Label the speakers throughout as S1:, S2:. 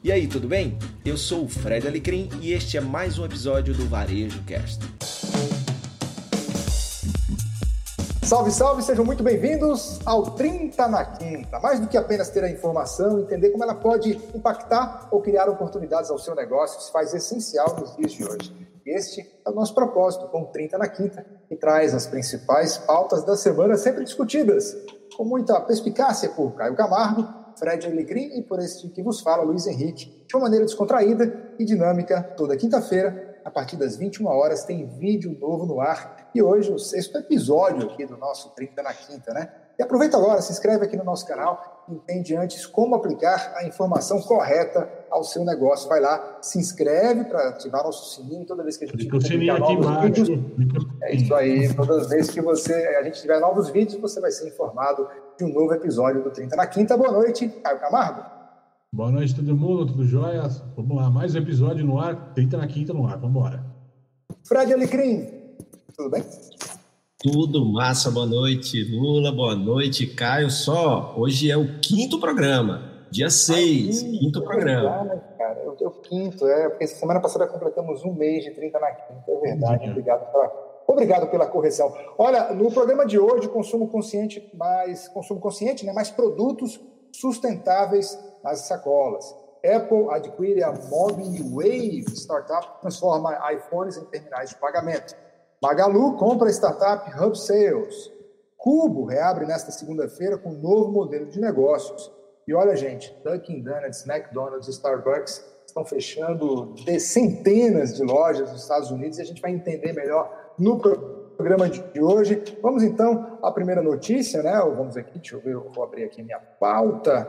S1: E aí, tudo bem? Eu sou o Fred Alecrim e este é mais um episódio do Varejo Cast.
S2: Salve, salve, sejam muito bem-vindos ao 30 na Quinta. Mais do que apenas ter a informação, entender como ela pode impactar ou criar oportunidades ao seu negócio se faz essencial nos dias de hoje. Este é o nosso propósito com 30 na Quinta, que traz as principais pautas da semana sempre discutidas, com muita perspicácia por Caio Camargo Fred Alecrim e por este que vos fala, Luiz Henrique, de uma maneira descontraída e dinâmica, toda quinta-feira, a partir das 21 horas, tem vídeo novo no ar. E hoje o sexto episódio aqui do nosso 30 na Quinta, né? E aproveita agora, se inscreve aqui no nosso canal, entende antes como aplicar a informação correta ao seu negócio. Vai lá, se inscreve para ativar nosso sininho toda vez que a gente
S3: tiver novos vídeos.
S2: É isso aí, todas as vezes que você, a gente tiver novos vídeos, você vai ser informado de um novo episódio do 30 na Quinta. Boa noite, Caio Camargo.
S3: Boa noite, todo mundo, tudo jóia? Vamos lá, mais um episódio no ar, 30 na Quinta no ar, vamos embora.
S2: Fred Alecrim, tudo bem?
S4: Tudo massa, boa noite, Lula, boa noite, Caio. Só, hoje é o quinto programa, dia 6, ah, quinto programa.
S2: Verdade, cara, é o quinto, é, porque semana passada completamos um mês de 30 na quinta, é verdade. Obrigado pela, obrigado pela correção. Olha, no programa de hoje, consumo consciente, mais consumo consciente, né, mais produtos sustentáveis nas sacolas. Apple adquire a Wave startup que transforma iPhones em terminais de pagamento. Magalu compra a startup Hub Sales. Cubo reabre nesta segunda-feira com um novo modelo de negócios. E olha, gente, Dunkin' Donuts, McDonald's, Starbucks estão fechando de centenas de lojas nos Estados Unidos e a gente vai entender melhor no programa de hoje. Vamos então à primeira notícia, né? Vamos aqui, deixa eu ver, eu vou abrir aqui minha pauta.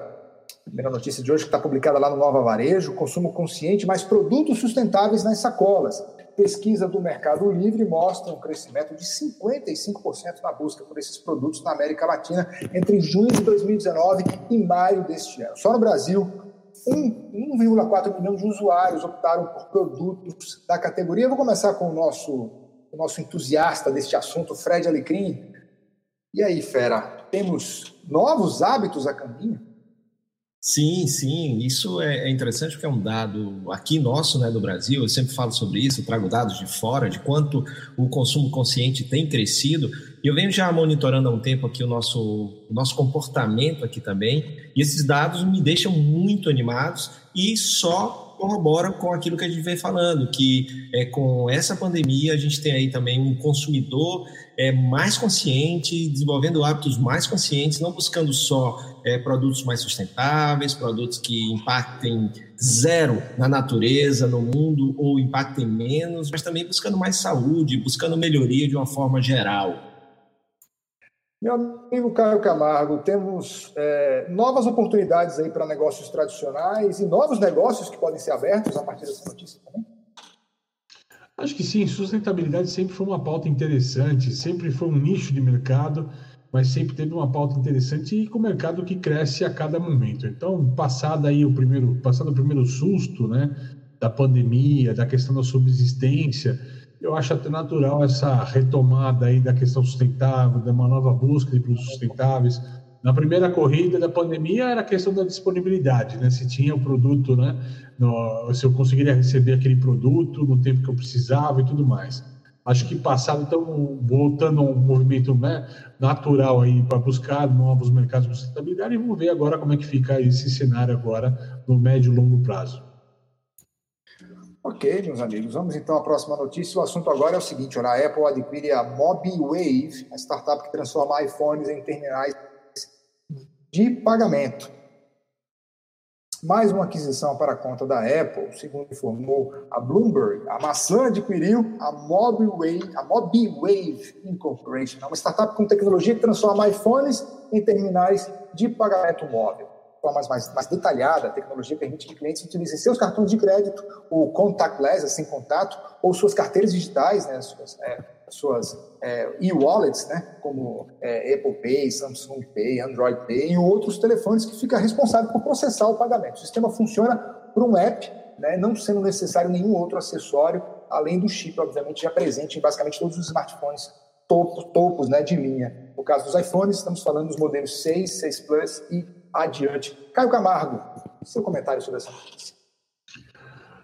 S2: Primeira notícia de hoje que está publicada lá no Nova Varejo: consumo consciente, mais produtos sustentáveis nas sacolas. Pesquisa do Mercado Livre mostra um crescimento de 55% na busca por esses produtos na América Latina entre junho de 2019 e maio deste ano. Só no Brasil, 1,4 milhão de usuários optaram por produtos da categoria. Eu vou começar com o nosso, o nosso entusiasta deste assunto, Fred Alecrim. E aí, fera, temos novos hábitos a caminho?
S4: Sim, sim, isso é, é interessante porque é um dado aqui nosso, né, do Brasil. Eu sempre falo sobre isso, trago dados de fora de quanto o consumo consciente tem crescido. E eu venho já monitorando há um tempo aqui o nosso, o nosso comportamento aqui também. E esses dados me deixam muito animados e só corroboram com aquilo que a gente vem falando, que é, com essa pandemia a gente tem aí também um consumidor é, mais consciente, desenvolvendo hábitos mais conscientes, não buscando só é, produtos mais sustentáveis, produtos que impactem zero na natureza, no mundo, ou impactem menos, mas também buscando mais saúde, buscando melhoria de uma forma geral.
S2: Meu amigo Caio Camargo, temos é, novas oportunidades aí para negócios tradicionais e novos negócios que podem ser abertos a partir dessa notícia também?
S3: Acho que sim, sustentabilidade sempre foi uma pauta interessante, sempre foi um nicho de mercado, mas sempre teve uma pauta interessante e com o mercado que cresce a cada momento. Então, passado aí o primeiro, passado o primeiro susto, né, da pandemia, da questão da subsistência, eu acho até natural essa retomada aí da questão sustentável, de uma nova busca de produtos sustentáveis. Na primeira corrida da pandemia era a questão da disponibilidade, né? Se tinha o produto, né? No, se eu conseguiria receber aquele produto no tempo que eu precisava e tudo mais. Acho que passado estamos voltando a um movimento né, natural aí para buscar novos mercados de sustentabilidade e vamos ver agora como é que fica esse cenário agora no médio e longo prazo.
S2: Ok, meus amigos, vamos então à próxima notícia. O assunto agora é o seguinte: a Apple adquire a MobiWave, a startup que transforma iPhones em terminais de pagamento. Mais uma aquisição para a conta da Apple, segundo informou a Bloomberg. A maçã adquiriu a MobiWave, a MobiWave Incorporation, uma startup com tecnologia que transforma iPhones em terminais de pagamento móvel forma mais, mais detalhada, a tecnologia permite que clientes utilizem seus cartões de crédito, o contactless, sem contato, ou suas carteiras digitais, né, suas, é, suas é, e-wallets, né, como é, Apple Pay, Samsung Pay, Android Pay e outros telefones que fica responsável por processar o pagamento. O sistema funciona por um app, né, não sendo necessário nenhum outro acessório, além do chip, obviamente, já presente em basicamente todos os smartphones topos, topos né, de linha. No caso dos iPhones, estamos falando dos modelos 6, 6 Plus e adiante. Caio Camargo, seu comentário sobre essa notícia.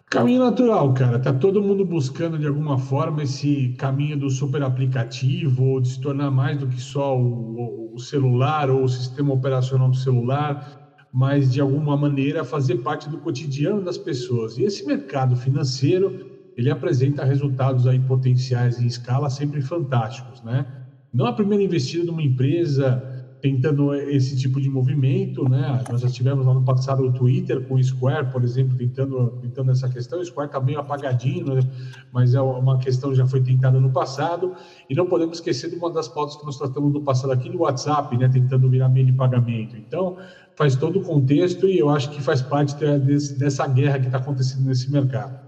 S3: Caminho natural, cara. Tá todo mundo buscando de alguma forma esse caminho do super aplicativo ou de se tornar mais do que só o, o celular ou o sistema operacional do celular, mas de alguma maneira fazer parte do cotidiano das pessoas. E esse mercado financeiro, ele apresenta resultados aí potenciais em escala sempre fantásticos, né? Não a primeira investida de uma empresa tentando esse tipo de movimento, né? Nós já tivemos lá no passado o Twitter com o Square, por exemplo, tentando, tentando essa questão. O Square está meio apagadinho, né? mas é uma questão que já foi tentada no passado. E não podemos esquecer de uma das pautas que nós tratamos no passado aqui, do WhatsApp, né? Tentando virar meio de pagamento. Então, faz todo o contexto e eu acho que faz parte desse, dessa guerra que está acontecendo nesse mercado.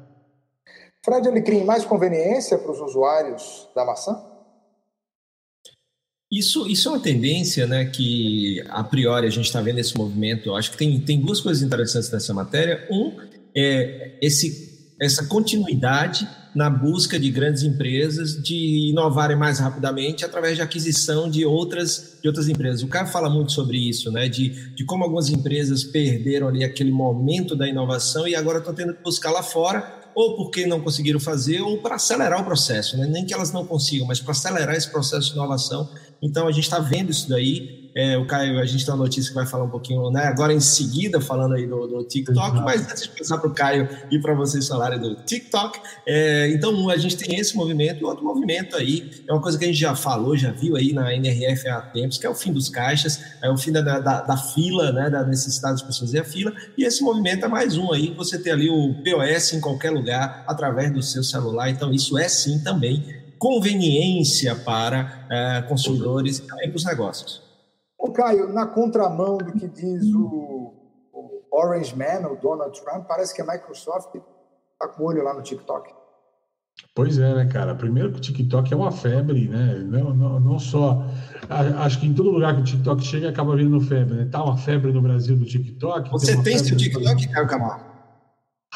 S2: Fred Alecrim, mais conveniência para os usuários da maçã?
S4: Isso, isso é uma tendência né, que, a priori, a gente está vendo esse movimento. Eu acho que tem, tem duas coisas interessantes nessa matéria. Um é esse, essa continuidade na busca de grandes empresas de inovarem mais rapidamente através de aquisição de outras, de outras empresas. O Caio fala muito sobre isso, né, de, de como algumas empresas perderam ali aquele momento da inovação e agora estão tendo que buscar lá fora ou porque não conseguiram fazer, ou para acelerar o processo, né? nem que elas não consigam, mas para acelerar esse processo de inovação. Então, a gente está vendo isso daí. É, o Caio, a gente tem uma notícia que vai falar um pouquinho, né? Agora em seguida, falando aí do, do TikTok, Exato. mas antes de passar para o Caio e para vocês falarem do TikTok, é, então a gente tem esse movimento e outro movimento aí, é uma coisa que a gente já falou, já viu aí na NRF há tempos, que é o fim dos caixas, é o fim da, da, da fila, né? Da necessidade das pessoas fazer a fila, e esse movimento é mais um aí, você ter ali o POS em qualquer lugar, através do seu celular, então isso é sim também conveniência para é, consumidores e também para os negócios.
S2: Ô, Caio, na contramão do que diz o, o Orange Man, o Donald Trump, parece que a Microsoft está com o olho lá no TikTok.
S3: Pois é, né, cara? Primeiro que o TikTok é uma febre, né? Não, não, não só. Acho que em todo lugar que o TikTok chega acaba vindo febre, né? Tá uma febre no Brasil do TikTok.
S4: Você tem,
S3: tem
S4: seu TikTok, Caio Camargo?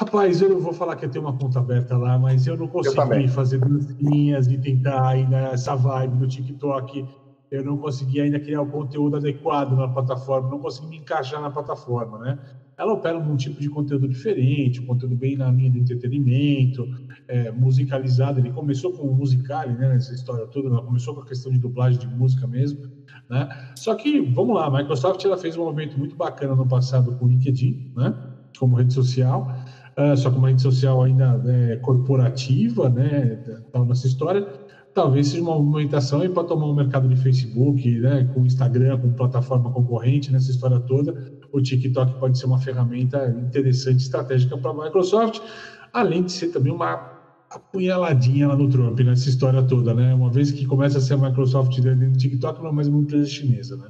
S3: Rapaz, eu não vou falar que eu tenho uma conta aberta lá, mas eu não consegui fazer dancinhas e tentar ainda essa vibe no TikTok eu não consegui ainda criar o conteúdo adequado na plataforma, não consegui me encaixar na plataforma, né? Ela opera num tipo de conteúdo diferente, um conteúdo bem na linha do entretenimento, é, musicalizado. Ele começou com o musical, né? Nessa história toda, ela começou com a questão de dublagem de música mesmo, né? Só que, vamos lá, a Microsoft ela fez um movimento muito bacana no passado com o LinkedIn, né? Como rede social, uh, só que uma rede social ainda é, corporativa, né? Então, nessa história talvez seja uma movimentação para tomar o um mercado de Facebook, né, com Instagram, com plataforma concorrente nessa história toda. O TikTok pode ser uma ferramenta interessante, estratégica para a Microsoft, além de ser também uma apunhaladinha lá no Trump nessa história toda, né? Uma vez que começa a ser a Microsoft dentro do TikTok, não é mais uma empresa chinesa, né?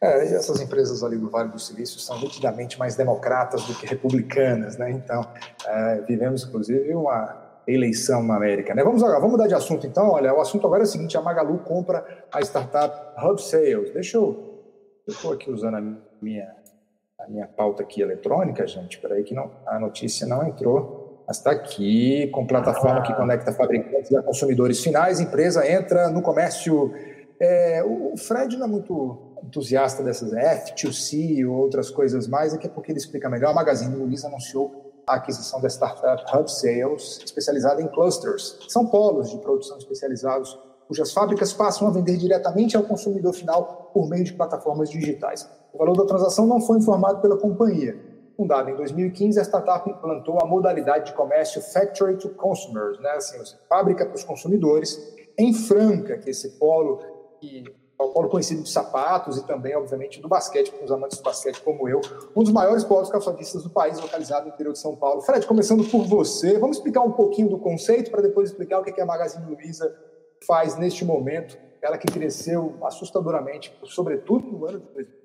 S2: É, e essas empresas ali do Vale do Silício são nitidamente mais democratas do que republicanas, né? Então, é, vivemos inclusive uma eleição na América. Né? Vamos, vamos mudar de assunto então. Olha, o assunto agora é o seguinte: a Magalu compra a startup Hub Sales. Deixa eu. Eu estou aqui usando a minha, a minha pauta aqui eletrônica, gente. Espera aí que não, a notícia não entrou. Mas está aqui, com plataforma que conecta fabricantes a consumidores finais. Empresa entra no comércio. É, o Fred não é muito entusiasta dessas F2C ou outras coisas mais, aqui é porque ele explica melhor. A Magazine Luiza anunciou a aquisição da startup Hub Sales, especializada em clusters. São polos de produção especializados, cujas fábricas passam a vender diretamente ao consumidor final por meio de plataformas digitais. O valor da transação não foi informado pela companhia. Fundada em 2015, a startup implantou a modalidade de comércio Factory to Consumers, né? assim, fábrica para os consumidores, em Franca, que é esse polo que é o polo conhecido de sapatos e também, obviamente, do basquete, para os amantes do basquete como eu, um dos maiores polos calçadistas do país, localizado no interior de São Paulo. Fred, começando por você, vamos explicar um pouquinho do conceito para depois explicar o que a Magazine Luiza faz neste momento, ela que cresceu assustadoramente, sobretudo no ano de 2020.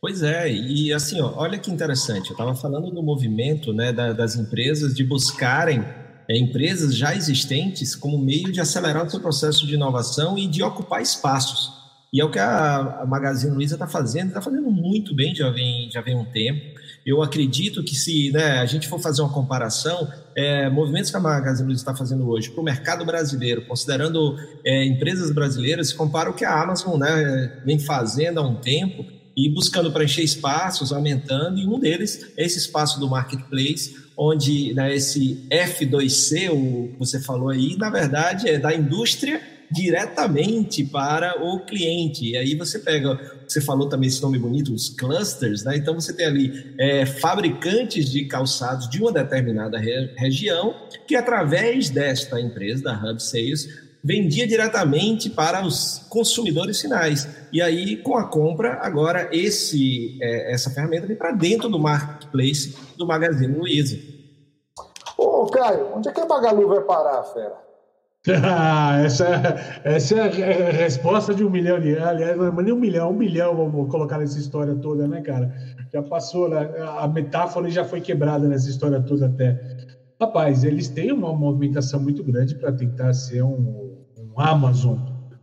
S4: Pois é, e assim, ó, olha que interessante, eu estava falando do movimento né, da, das empresas de buscarem é, empresas já existentes como meio de acelerar o seu processo de inovação e de ocupar espaços. E é o que a, Magazine Luiza está fazendo, está fazendo muito bem, já vem, já vem um tempo. Eu acredito que se né, a gente for fazer uma comparação, é, movimentos que a Magazine Luiza está fazendo hoje para o mercado brasileiro, considerando é, empresas brasileiras, se compara o que a Amazon né, vem fazendo há um tempo, e buscando preencher espaços, aumentando, e um deles é esse espaço do marketplace, onde né, esse F2C, o que você falou aí, na verdade é da indústria diretamente para o cliente. E aí você pega, você falou também esse nome bonito, os clusters, né? Então você tem ali é, fabricantes de calçados de uma determinada re região que através desta empresa, da Hub Sales, vendia diretamente para os consumidores finais. E aí, com a compra, agora esse, é, essa ferramenta vem para dentro do marketplace do Magazine Luiza.
S2: Ô, Caio, onde é que a Magalu vai parar, fera?
S3: Ah, essa, essa é a resposta de um milhão de aliás, não é nem um milhão, um milhão vamos colocar nessa história toda, né, cara? Já passou, né? a metáfora já foi quebrada nessa história toda até. Rapaz, eles têm uma movimentação muito grande para tentar ser um Amazon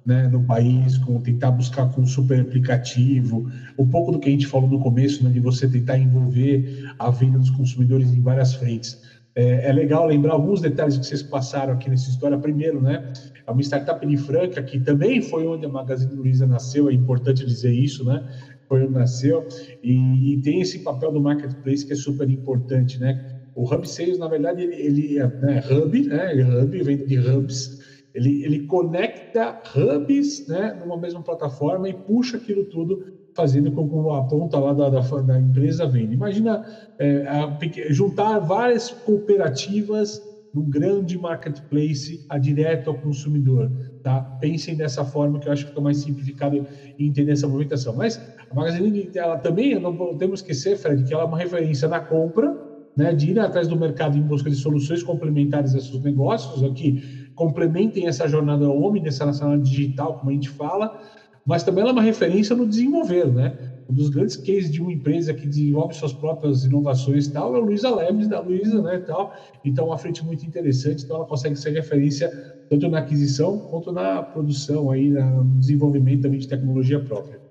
S3: né, no país, com tentar buscar com um super aplicativo, um pouco do que a gente falou no começo, né, de você tentar envolver a venda dos consumidores em várias frentes. É, é, legal lembrar alguns detalhes que vocês passaram aqui nessa história. Primeiro, né, é uma startup de Franca, que também foi onde a Magazine Luiza nasceu, é importante dizer isso, né? Foi onde nasceu, e, e tem esse papel do marketplace que é super importante, né? O Hub Sales, na verdade, ele, ele é né, hub, né? Hub vem de hubs, ele, ele conecta hubs né, numa mesma plataforma e puxa aquilo tudo, fazendo com que a ponta lá da, da, da empresa venda. Imagina é, a, juntar várias cooperativas num grande marketplace a direto ao consumidor. Tá? Pensem dessa forma que eu acho que fica mais simplificado e entender essa movimentação. Mas a Magazine ela também, não podemos esquecer, Fred, que ela é uma referência na compra, né, de ir atrás do mercado em busca de soluções complementares a seus negócios, aqui complementem essa jornada homem nessa nacional digital, como a gente fala, mas também ela é uma referência no desenvolver, né? Um dos grandes cases de uma empresa que desenvolve suas próprias inovações tal é a Luiza Labs da Luiza, né, tal. Então, uma frente muito interessante, então ela consegue ser referência tanto na aquisição quanto na produção aí, no desenvolvimento também de tecnologia própria.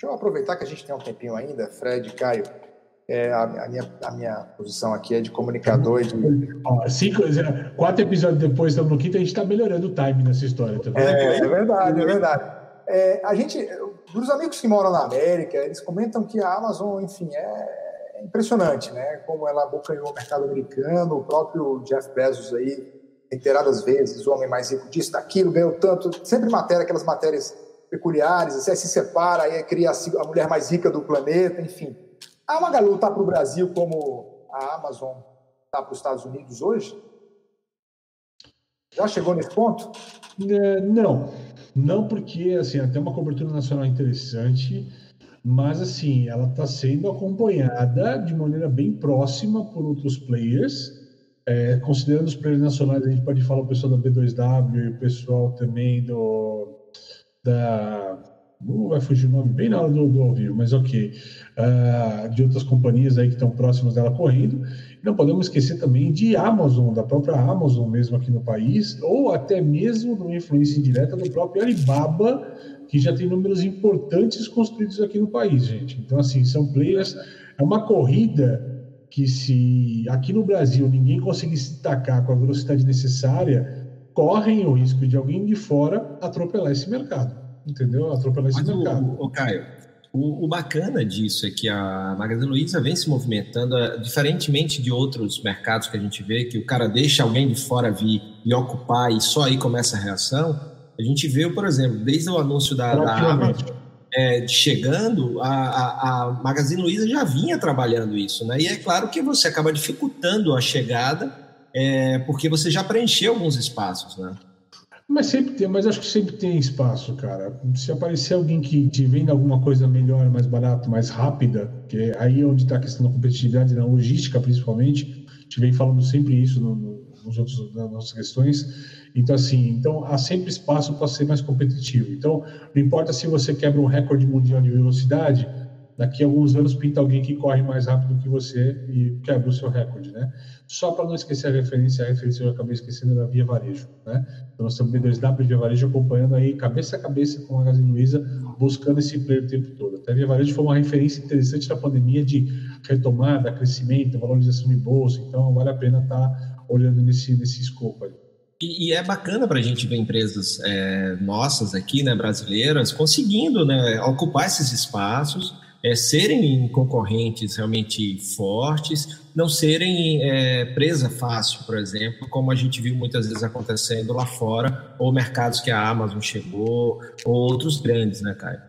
S2: Deixa eu aproveitar que a gente tem um tempinho ainda, Fred, Caio, é, a, a, minha, a minha posição aqui é de comunicador. De...
S3: Ó, cinco, quatro episódios depois, estamos no quinto, a gente está melhorando o time nessa história também.
S2: É, é verdade, é verdade. É, a gente, dos amigos que moram na América, eles comentam que a Amazon, enfim, é, é impressionante, né? Como ela abocanhou o mercado americano, o próprio Jeff Bezos aí, reiteradas vezes, o homem mais rico disso, daquilo, ganhou tanto, sempre matéria, aquelas matérias peculiares, assim, aí se separa, aí cria a mulher mais rica do planeta, enfim. A Magalu está para o Brasil como a Amazon está para os Estados Unidos hoje? Já chegou nesse ponto?
S3: É, não, não porque assim até uma cobertura nacional interessante, mas assim ela está sendo acompanhada de maneira bem próxima por outros players. É, considerando os players nacionais, a gente pode falar o pessoal da B2W e o pessoal também do da vai fugir o nome bem na hora do, do ao vivo, mas ok, uh, de outras companhias aí que estão próximas dela correndo. Não podemos esquecer também de Amazon, da própria Amazon mesmo aqui no país, ou até mesmo de uma influência indireta do próprio Alibaba, que já tem números importantes construídos aqui no país, gente. Então, assim, são players, é uma corrida que se aqui no Brasil ninguém conseguir se destacar com a velocidade necessária, correm o risco de alguém de fora atropelar esse mercado entendeu? Atropelar esse Mas mercado.
S4: O, o Caio, o, o, bacana disso é que a Magazine Luiza vem se movimentando, é, diferentemente de outros mercados que a gente vê, que o cara deixa alguém de fora vir e ocupar e só aí começa a reação. A gente vê, por exemplo, desde o anúncio da, da Amazon é, chegando, a, a, a Magazine Luiza já vinha trabalhando isso, né? E é claro que você acaba dificultando a chegada, é, porque você já preencheu alguns espaços, né?
S3: Mas sempre tem, mas acho que sempre tem espaço, cara. Se aparecer alguém que te venda alguma coisa melhor, mais barata, mais rápida, que é aí onde está a questão da competitividade, na logística principalmente, a gente vem falando sempre isso no, no, nos outros, nas nossas questões. Então, assim, então há sempre espaço para ser mais competitivo. Então, não importa se você quebra um recorde mundial de velocidade, daqui a alguns anos pinta alguém que corre mais rápido que você e quebra o seu recorde, né? Só para não esquecer a referência, a referência eu acabei esquecendo da Via Varejo, né? Então nós estamos B2W e Via Varejo acompanhando aí cabeça a cabeça com a Magazine Luiza, buscando esse player o tempo todo. Até a Via Varejo foi uma referência interessante na pandemia de retomada, crescimento, valorização de bolsa, então vale a pena estar tá olhando nesse, nesse escopo aí.
S4: E, e, é bacana para a gente ver empresas é, nossas aqui, né, brasileiras, conseguindo né, ocupar esses espaços, é, serem concorrentes realmente fortes, não serem é, presa fácil, por exemplo, como a gente viu muitas vezes acontecendo lá fora, ou mercados que a Amazon chegou, ou outros grandes, né, Caio?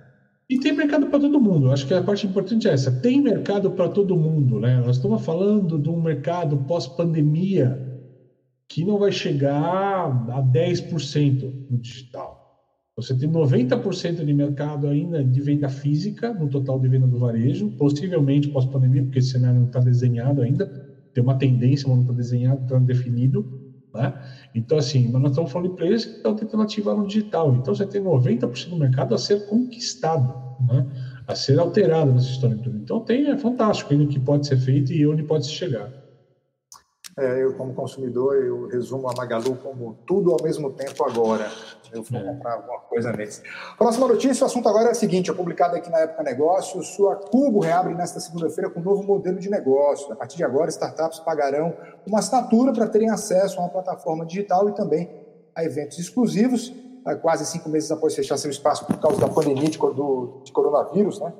S3: E tem mercado para todo mundo. Acho que a parte importante é essa. Tem mercado para todo mundo, né? Nós estamos falando de um mercado pós-pandemia que não vai chegar a 10% no digital. Você tem 90% de mercado ainda de venda física no total de venda do varejo, possivelmente pós-pandemia, porque esse cenário não está desenhado ainda, tem uma tendência, mas não está desenhado, está definido. Né? Então, assim, mas nós estamos falando de players que estão tentando ativar no digital. Então, você tem 90% do mercado a ser conquistado, né? a ser alterado nessa história toda. Então, tem, é fantástico ainda o que pode ser feito e onde pode se chegar.
S2: É, eu, como consumidor, eu resumo a Magalu como tudo ao mesmo tempo agora. Eu vou é. comprar alguma coisa nesse. Próxima notícia, o assunto agora é o seguinte: é publicado aqui na Época Negócios, sua Cubo reabre nesta segunda-feira com um novo modelo de negócio. A partir de agora, startups pagarão uma assinatura para terem acesso a uma plataforma digital e também a eventos exclusivos. Quase cinco meses após fechar seu espaço por causa da pandemia de, do, de coronavírus, né?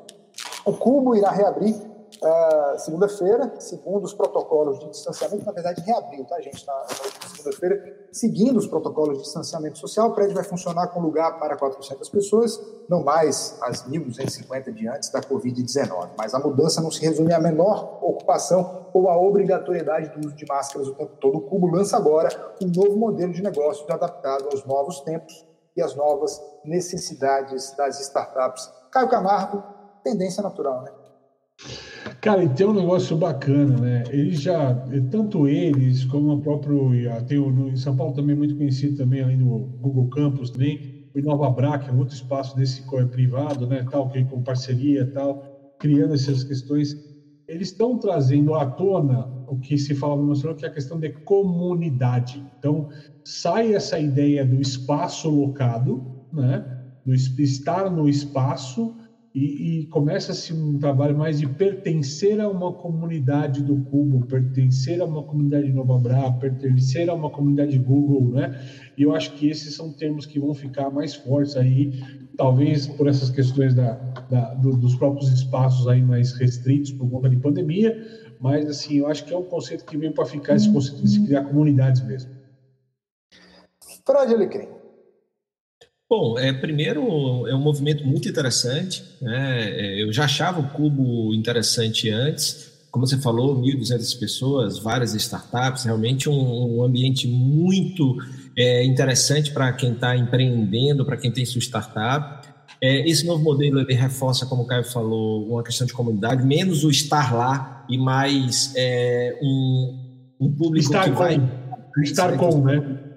S2: O Cubo irá reabrir Uh, segunda-feira, segundo os protocolos de distanciamento, na verdade reabriu, tá, gente? Na, na segunda-feira, seguindo os protocolos de distanciamento social, o prédio vai funcionar com lugar para 400 pessoas, não mais as 1.250 de antes da Covid-19. Mas a mudança não se resume à menor ocupação ou à obrigatoriedade do uso de máscaras o tempo todo. O Cubo lança agora um novo modelo de negócio adaptado aos novos tempos e às novas necessidades das startups. Caio Camargo, tendência natural, né?
S3: Cara, e tem um negócio bacana, né? Eles já, tanto eles como o próprio, tem o, em São Paulo também muito conhecido também, além do Google Campus também, o Inova Bra, que é outro espaço desse privado, né, tal, que com parceria tal, criando essas questões. Eles estão trazendo à tona o que se fala no Barcelona, que é a questão de comunidade. Então, sai essa ideia do espaço locado, né, do estar no espaço, e, e começa-se um trabalho mais de pertencer a uma comunidade do Cubo, pertencer a uma comunidade Novabra, pertencer a uma comunidade Google, né? E eu acho que esses são termos que vão ficar mais fortes aí, talvez por essas questões da, da do, dos próprios espaços aí mais restritos por conta de pandemia, mas assim, eu acho que é um conceito que vem para ficar, esse conceito de se criar comunidades mesmo.
S2: Fred Alecrim,
S4: Bom, é, primeiro é um movimento muito interessante. Né? É, eu já achava o Cubo interessante antes. Como você falou, 1.200 pessoas, várias startups, realmente um, um ambiente muito é, interessante para quem está empreendendo, para quem tem sua startup. É, esse novo modelo ele reforça, como o Caio falou, uma questão de comunidade, menos o estar lá e mais é, um, um público
S3: estar
S4: que
S3: com,
S4: vai.
S3: Estar com, né?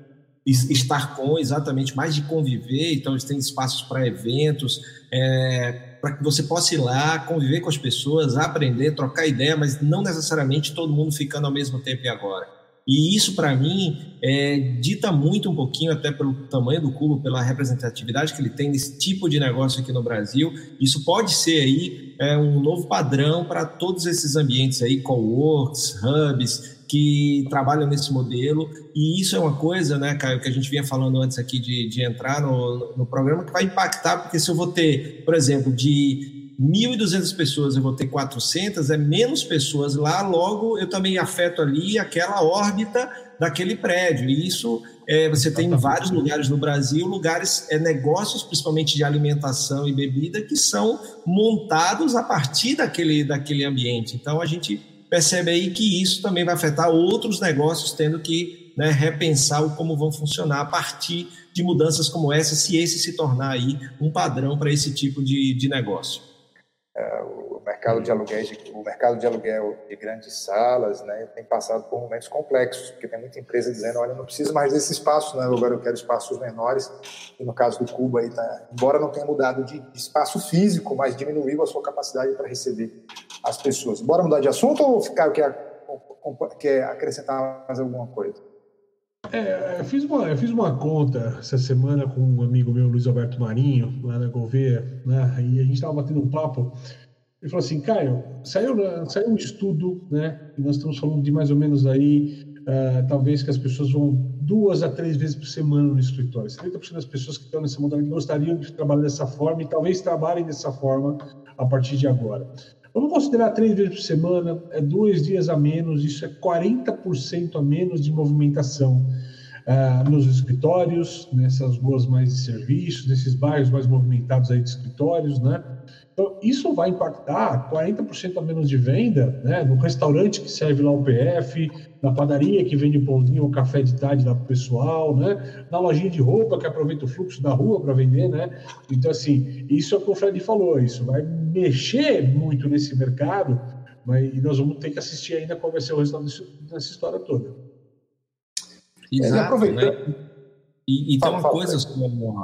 S4: Estar com exatamente mais de conviver, então eles têm espaços para eventos, é, para que você possa ir lá, conviver com as pessoas, aprender, trocar ideia, mas não necessariamente todo mundo ficando ao mesmo tempo e agora. E isso, para mim, é, dita muito um pouquinho, até pelo tamanho do cubo, pela representatividade que ele tem nesse tipo de negócio aqui no Brasil. Isso pode ser aí é, um novo padrão para todos esses ambientes aí, coworks, hubs, que trabalham nesse modelo. E isso é uma coisa, né, Caio, que a gente vinha falando antes aqui de, de entrar no, no programa, que vai impactar, porque se eu vou ter, por exemplo, de 1.200 pessoas, eu vou ter 400, é menos pessoas lá, logo eu também afeto ali aquela órbita daquele prédio. E isso é, você tem em vários lugares no Brasil, lugares, é, negócios, principalmente de alimentação e bebida, que são montados a partir daquele, daquele ambiente. Então a gente percebe aí que isso também vai afetar outros negócios, tendo que né, repensar o como vão funcionar a partir de mudanças como essa, se esse se tornar aí um padrão para esse tipo de, de negócio.
S2: É, mercado de aluguéis, o mercado de aluguel de grandes salas, né, tem passado por momentos complexos, porque tem muita empresa dizendo, olha, não preciso mais desse espaço, né, agora eu quero espaços menores. E no caso do Cuba aí tá, embora não tenha mudado de espaço físico, mas diminuiu a sua capacidade para receber as pessoas. Bora mudar de assunto ou ficar quer, quer acrescentar mais alguma coisa?
S3: É, eu, fiz uma, eu fiz uma conta essa semana com um amigo meu, Luiz Alberto Marinho, lá na Gouveia, né? E a gente estava batendo um papo. Ele falou assim, Caio, saiu, saiu um estudo, né? E nós estamos falando de mais ou menos aí uh, talvez que as pessoas vão duas a três vezes por semana no escritório. 70% das pessoas que estão nessa modalidade gostariam de trabalhar dessa forma e talvez trabalhem dessa forma a partir de agora. Vamos considerar três vezes por semana, é dois dias a menos, isso é 40% a menos de movimentação uh, nos escritórios, nessas ruas mais de serviços, nesses bairros mais movimentados aí de escritórios, né? Então, isso vai impactar 40% a menos de venda, né? No restaurante que serve lá o PF, na padaria que vende pãozinho ou café de tarde lá para o pessoal, né? Na lojinha de roupa que aproveita o fluxo da rua para vender, né? Então, assim, isso é o que o Fred falou, isso vai mexer muito nesse mercado, mas, e nós vamos ter que assistir ainda qual vai ser o resultado dessa história toda.
S4: Exato, né? E, e tem uma coisa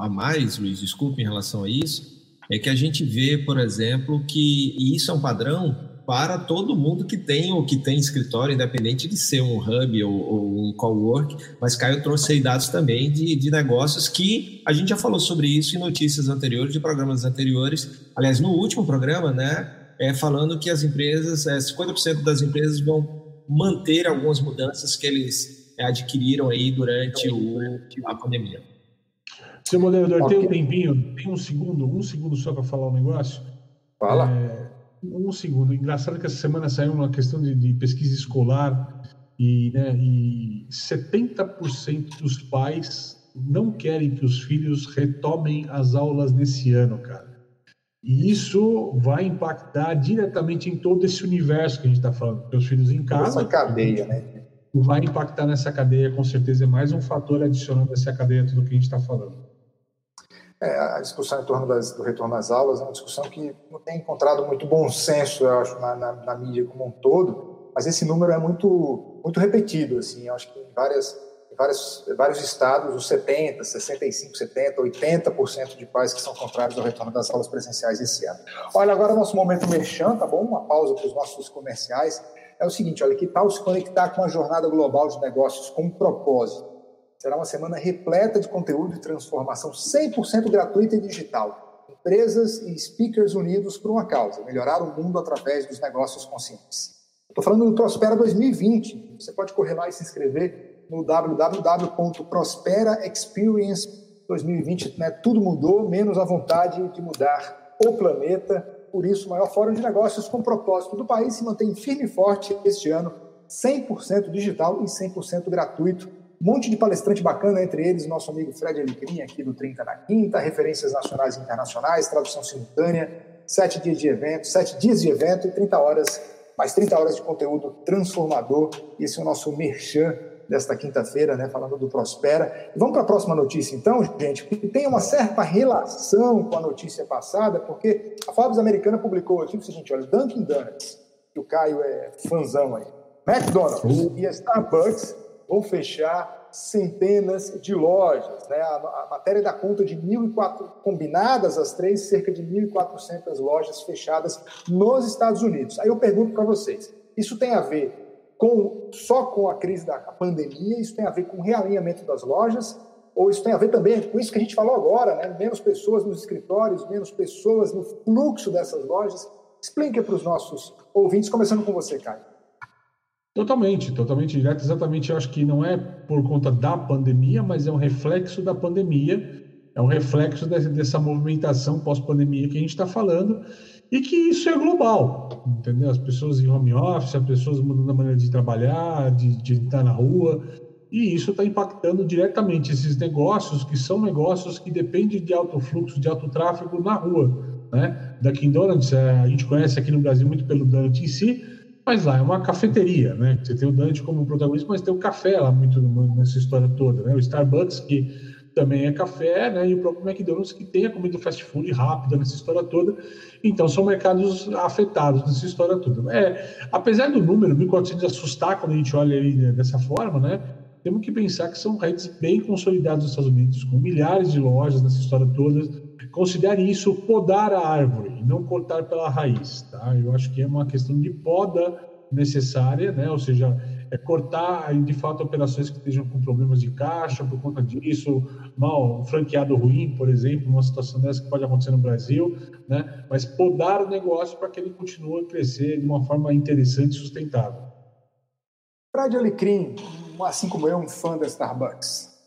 S4: a mais, Luiz, desculpe em relação a isso, é que a gente vê, por exemplo, que e isso é um padrão para todo mundo que tem ou que tem escritório, independente de ser um hub ou, ou um co-work, mas Caio trouxe aí dados também de, de negócios que a gente já falou sobre isso em notícias anteriores, de programas anteriores. Aliás, no último programa, né, é, falando que as empresas, é, 50% das empresas vão manter algumas mudanças que eles é, adquiriram aí durante o, a pandemia.
S3: Seu moderador, okay. tem um tempinho, tem um segundo, um segundo só para falar um negócio?
S2: Fala.
S3: É, um segundo. Engraçado que essa semana saiu uma questão de, de pesquisa escolar e, né, e 70% dos pais não querem que os filhos retomem as aulas nesse ano, cara. E isso vai impactar diretamente em todo esse universo que a gente está falando. Porque os filhos em casa.
S2: Essa cadeia, né?
S3: Vai impactar nessa cadeia, com certeza. É mais um fator adicionando essa cadeia tudo que a gente está falando.
S2: É, a discussão em torno das, do retorno às aulas é uma discussão que não tem encontrado muito bom senso, eu acho, na, na, na mídia como um todo, mas esse número é muito, muito repetido, assim, eu acho que em, várias, vários, vários estados, os 70%, 65%, 70%, 80% de pais que são contrários ao retorno das aulas presenciais esse ano. Olha, agora nosso momento merchan, tá bom? Uma pausa para os nossos comerciais. É o seguinte, olha, que tal se conectar com a jornada global de negócios com um propósito? Será uma semana repleta de conteúdo e transformação 100% gratuita e digital. Empresas e speakers unidos por uma causa, melhorar o mundo através dos negócios conscientes. Estou falando do Prospera 2020. Você pode correr lá e se inscrever no www.prosperaexperience 2020. Né? Tudo mudou, menos a vontade de mudar o planeta. Por isso, o maior fórum de negócios com propósito do país se mantém firme e forte este ano, 100% digital e 100% gratuito um monte de palestrante bacana, entre eles o nosso amigo Fred Alecrim, aqui do 30 na Quinta, referências nacionais e internacionais, tradução simultânea, sete dias de evento, sete dias de evento e 30 horas, mais 30 horas de conteúdo transformador. Esse é o nosso merchan desta quinta-feira, né, falando do Prospera. E vamos para a próxima notícia, então, gente, que tem uma certa relação com a notícia passada, porque a Forbes americana publicou aqui o seguinte, olha, Dunkin' Donuts, que o Caio é fãzão aí, McDonald's uh. e a Starbucks vão fechar centenas de lojas. Né? A, a matéria dá conta de 1.400, combinadas as três, cerca de 1.400 lojas fechadas nos Estados Unidos. Aí eu pergunto para vocês, isso tem a ver com, só com a crise da pandemia? Isso tem a ver com o realinhamento das lojas? Ou isso tem a ver também com isso que a gente falou agora, né? menos pessoas nos escritórios, menos pessoas no fluxo dessas lojas? Explique para os nossos ouvintes, começando com você, Caio.
S3: Totalmente, totalmente direto. Exatamente, eu acho que não é por conta da pandemia, mas é um reflexo da pandemia, é um reflexo dessa, dessa movimentação pós-pandemia que a gente está falando e que isso é global, entendeu? As pessoas em home office, as pessoas mudando a maneira de trabalhar, de, de estar na rua, e isso está impactando diretamente esses negócios que são negócios que dependem de alto fluxo, de alto tráfego na rua, né? Da Donuts, é, a gente conhece aqui no Brasil muito pelo Donut em si, mas lá é uma cafeteria, né? Você tem o Dante como protagonista, mas tem o café lá muito nessa história toda, né? O Starbucks, que também é café, né? E o próprio McDonald's, que tem a comida fast food rápida nessa história toda. Então, são mercados afetados nessa história toda. É, apesar do número, 1.400 assustar quando a gente olha ele dessa forma, né? Temos que pensar que são redes bem consolidadas nos Estados Unidos, com milhares de lojas nessa história toda. Considere isso podar a árvore, não cortar pela raiz, tá? Eu acho que é uma questão de poda necessária, né? Ou seja, é cortar de fato operações que estejam com problemas de caixa por conta disso, mal franqueado ruim, por exemplo, uma situação dessa que pode acontecer no Brasil, né? Mas podar o negócio para que ele continue a crescer de uma forma interessante e sustentável.
S2: Fred Alecrim, assim como eu, um fã da Starbucks.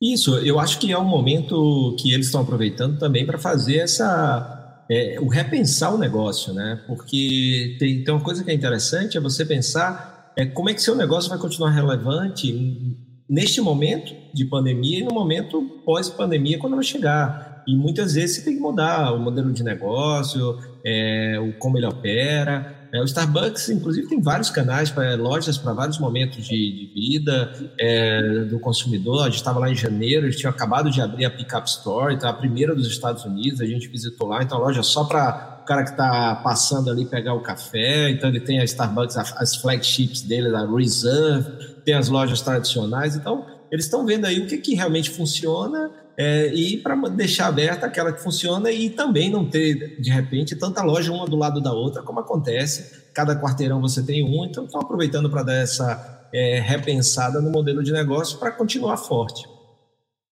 S4: Isso, eu acho que é um momento que eles estão aproveitando também para fazer essa é, o repensar o negócio, né? Porque tem, tem uma coisa que é interessante é você pensar é, como é que seu negócio vai continuar relevante neste momento de pandemia e no momento pós-pandemia quando ela chegar. E muitas vezes você tem que mudar o modelo de negócio, é, o como ele opera. É, o Starbucks, inclusive, tem vários canais, para lojas para vários momentos de, de vida é, do consumidor. A gente estava lá em janeiro, eles tinham acabado de abrir a Pickup Store, então a primeira dos Estados Unidos, a gente visitou lá. Então a loja só para o cara que está passando ali pegar o café. Então ele tem a Starbucks, as flagships dele, a Reserve, tem as lojas tradicionais. Então eles estão vendo aí o que, que realmente funciona é, e para deixar aberta aquela que funciona e também não ter, de repente, tanta loja uma do lado da outra, como acontece. Cada quarteirão você tem um, então estão aproveitando para dar essa é, repensada no modelo de negócio para continuar forte.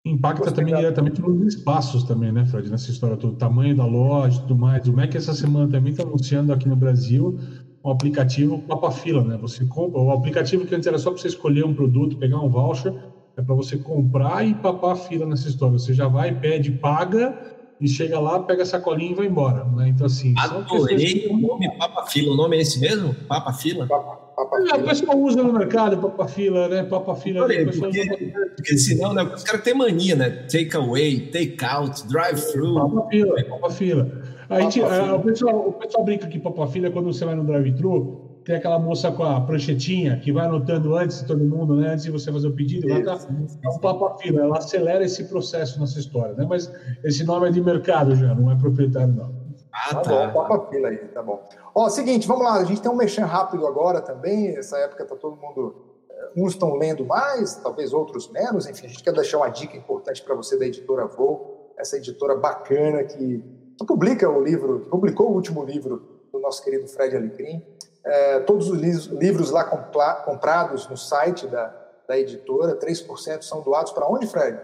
S3: Impacta também diretamente nos espaços também, né, Fred, nessa história toda, o tamanho da loja e tudo mais. O MEC essa semana também está anunciando aqui no Brasil um aplicativo Papa Fila, né? Você compra, o aplicativo que antes era só para você escolher um produto, pegar um voucher, é para você comprar e papar a fila nessa história. Você já vai, pede, paga e chega lá, pega a sacolinha e vai embora. Né? Então, assim.
S4: Adorei o nome Papa Fila. O nome é esse mesmo? Papa Fila? Papa,
S3: Papa é, o pessoal usa no mercado Papa Fila, né? Papa Fila.
S4: Adorei, porque, usa... porque senão, né? Os caras têm mania, né? Take away, take out, drive-thru.
S3: Papa Fila, Papa Fila. A gente, a, o, pessoal, o pessoal brinca que Papa Fila, quando você vai no drive-thru, tem aquela moça com a pranchetinha que vai anotando antes de todo mundo, né? Antes de você fazer o pedido, ela tá, é um papo fila, ela acelera esse processo nessa história, né? Mas esse nome é de mercado já, não é proprietário, não.
S2: Ah, tá. tá bom, papo fila aí, tá bom. Ó, seguinte, vamos lá, a gente tem um mexer rápido agora também, essa época tá todo mundo, eh, uns estão lendo mais, talvez outros menos, enfim, a gente quer deixar uma dica importante para você da editora Voo, essa editora bacana que publica o livro, publicou o último livro do nosso querido Fred Alecrim, é, todos os livros lá comprados no site da, da editora, 3% são doados para onde, Fred?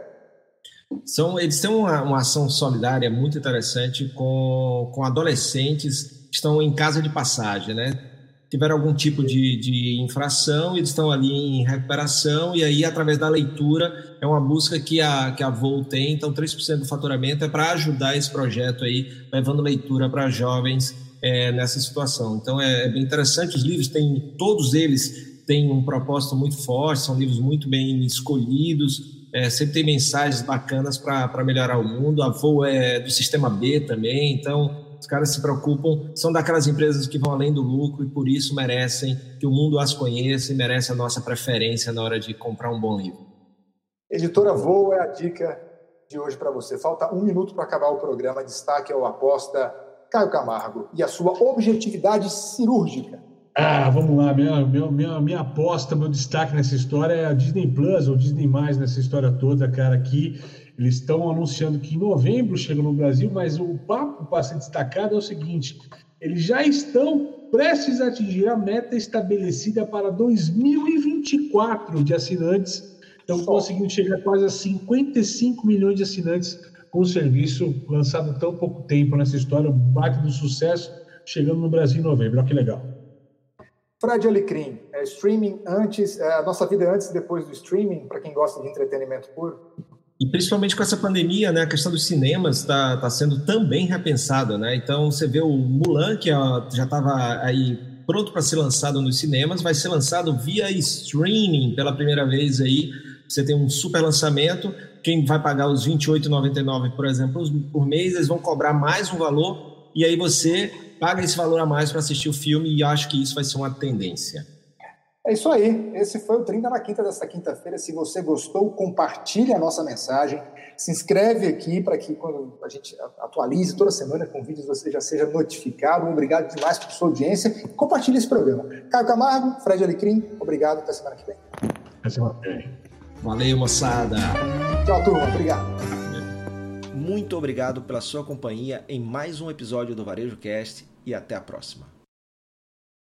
S4: São, eles têm uma, uma, ação solidária muito interessante com, com adolescentes que estão em casa de passagem, né? Tiveram algum tipo de, de infração, eles estão ali em recuperação, e aí, através da leitura, é uma busca que a, que a Vol tem. Então, 3% do faturamento é para ajudar esse projeto aí, levando leitura para jovens é, nessa situação. Então é, é, bem interessante. Os livros têm, todos eles têm um propósito muito forte, são livros muito bem escolhidos, é, sempre tem mensagens bacanas para melhorar o mundo. A Voo é do sistema B também, então os caras se preocupam, são daquelas empresas que vão além do lucro e por isso merecem que o mundo as conheça e merece a nossa preferência na hora de comprar um bom livro.
S2: Editora Voo é a dica de hoje para você. Falta um minuto para acabar o programa. Destaque ao aposta Caio Camargo, e a sua objetividade cirúrgica.
S3: Ah, vamos lá. Minha, minha, minha, minha aposta, meu destaque nessa história é a Disney Plus ou Disney Mais nessa história toda, cara. Aqui eles estão anunciando que em novembro chega no Brasil, mas o papo para ser destacado é o seguinte: eles já estão prestes a atingir a meta estabelecida para 2024 de assinantes. Estão conseguindo chegar quase a 55 milhões de assinantes com o serviço lançado tão pouco tempo nessa história, um bate do sucesso, chegando no Brasil em novembro. Olha que legal.
S2: Fred Alecrim, é, streaming antes, é, a nossa vida antes e depois do streaming, para quem gosta de entretenimento puro?
S4: E principalmente com essa pandemia, né, a questão dos cinemas está tá sendo também repensada, né? Então você vê o Mulan, que ó, já estava aí pronto para ser lançado nos cinemas, vai ser lançado via streaming pela primeira vez aí. Você tem um super lançamento, quem vai pagar os R$ 28,99, por exemplo, por mês, eles vão cobrar mais um valor e aí você paga esse valor a mais para assistir o filme e acho que isso vai ser uma tendência.
S2: É isso aí. Esse foi o 30 na Quinta desta quinta-feira. Se você gostou, compartilhe a nossa mensagem. Se inscreve aqui para que quando a gente atualize toda semana com vídeos você já seja notificado. Obrigado demais por sua audiência. Compartilhe esse programa. Caio Camargo, Fred Alecrim, obrigado. Até semana que vem.
S3: Até semana que vem.
S4: Valeu, moçada.
S2: Tchau, turma. Obrigado.
S1: Muito obrigado pela sua companhia em mais um episódio do Varejo Cast e até a próxima.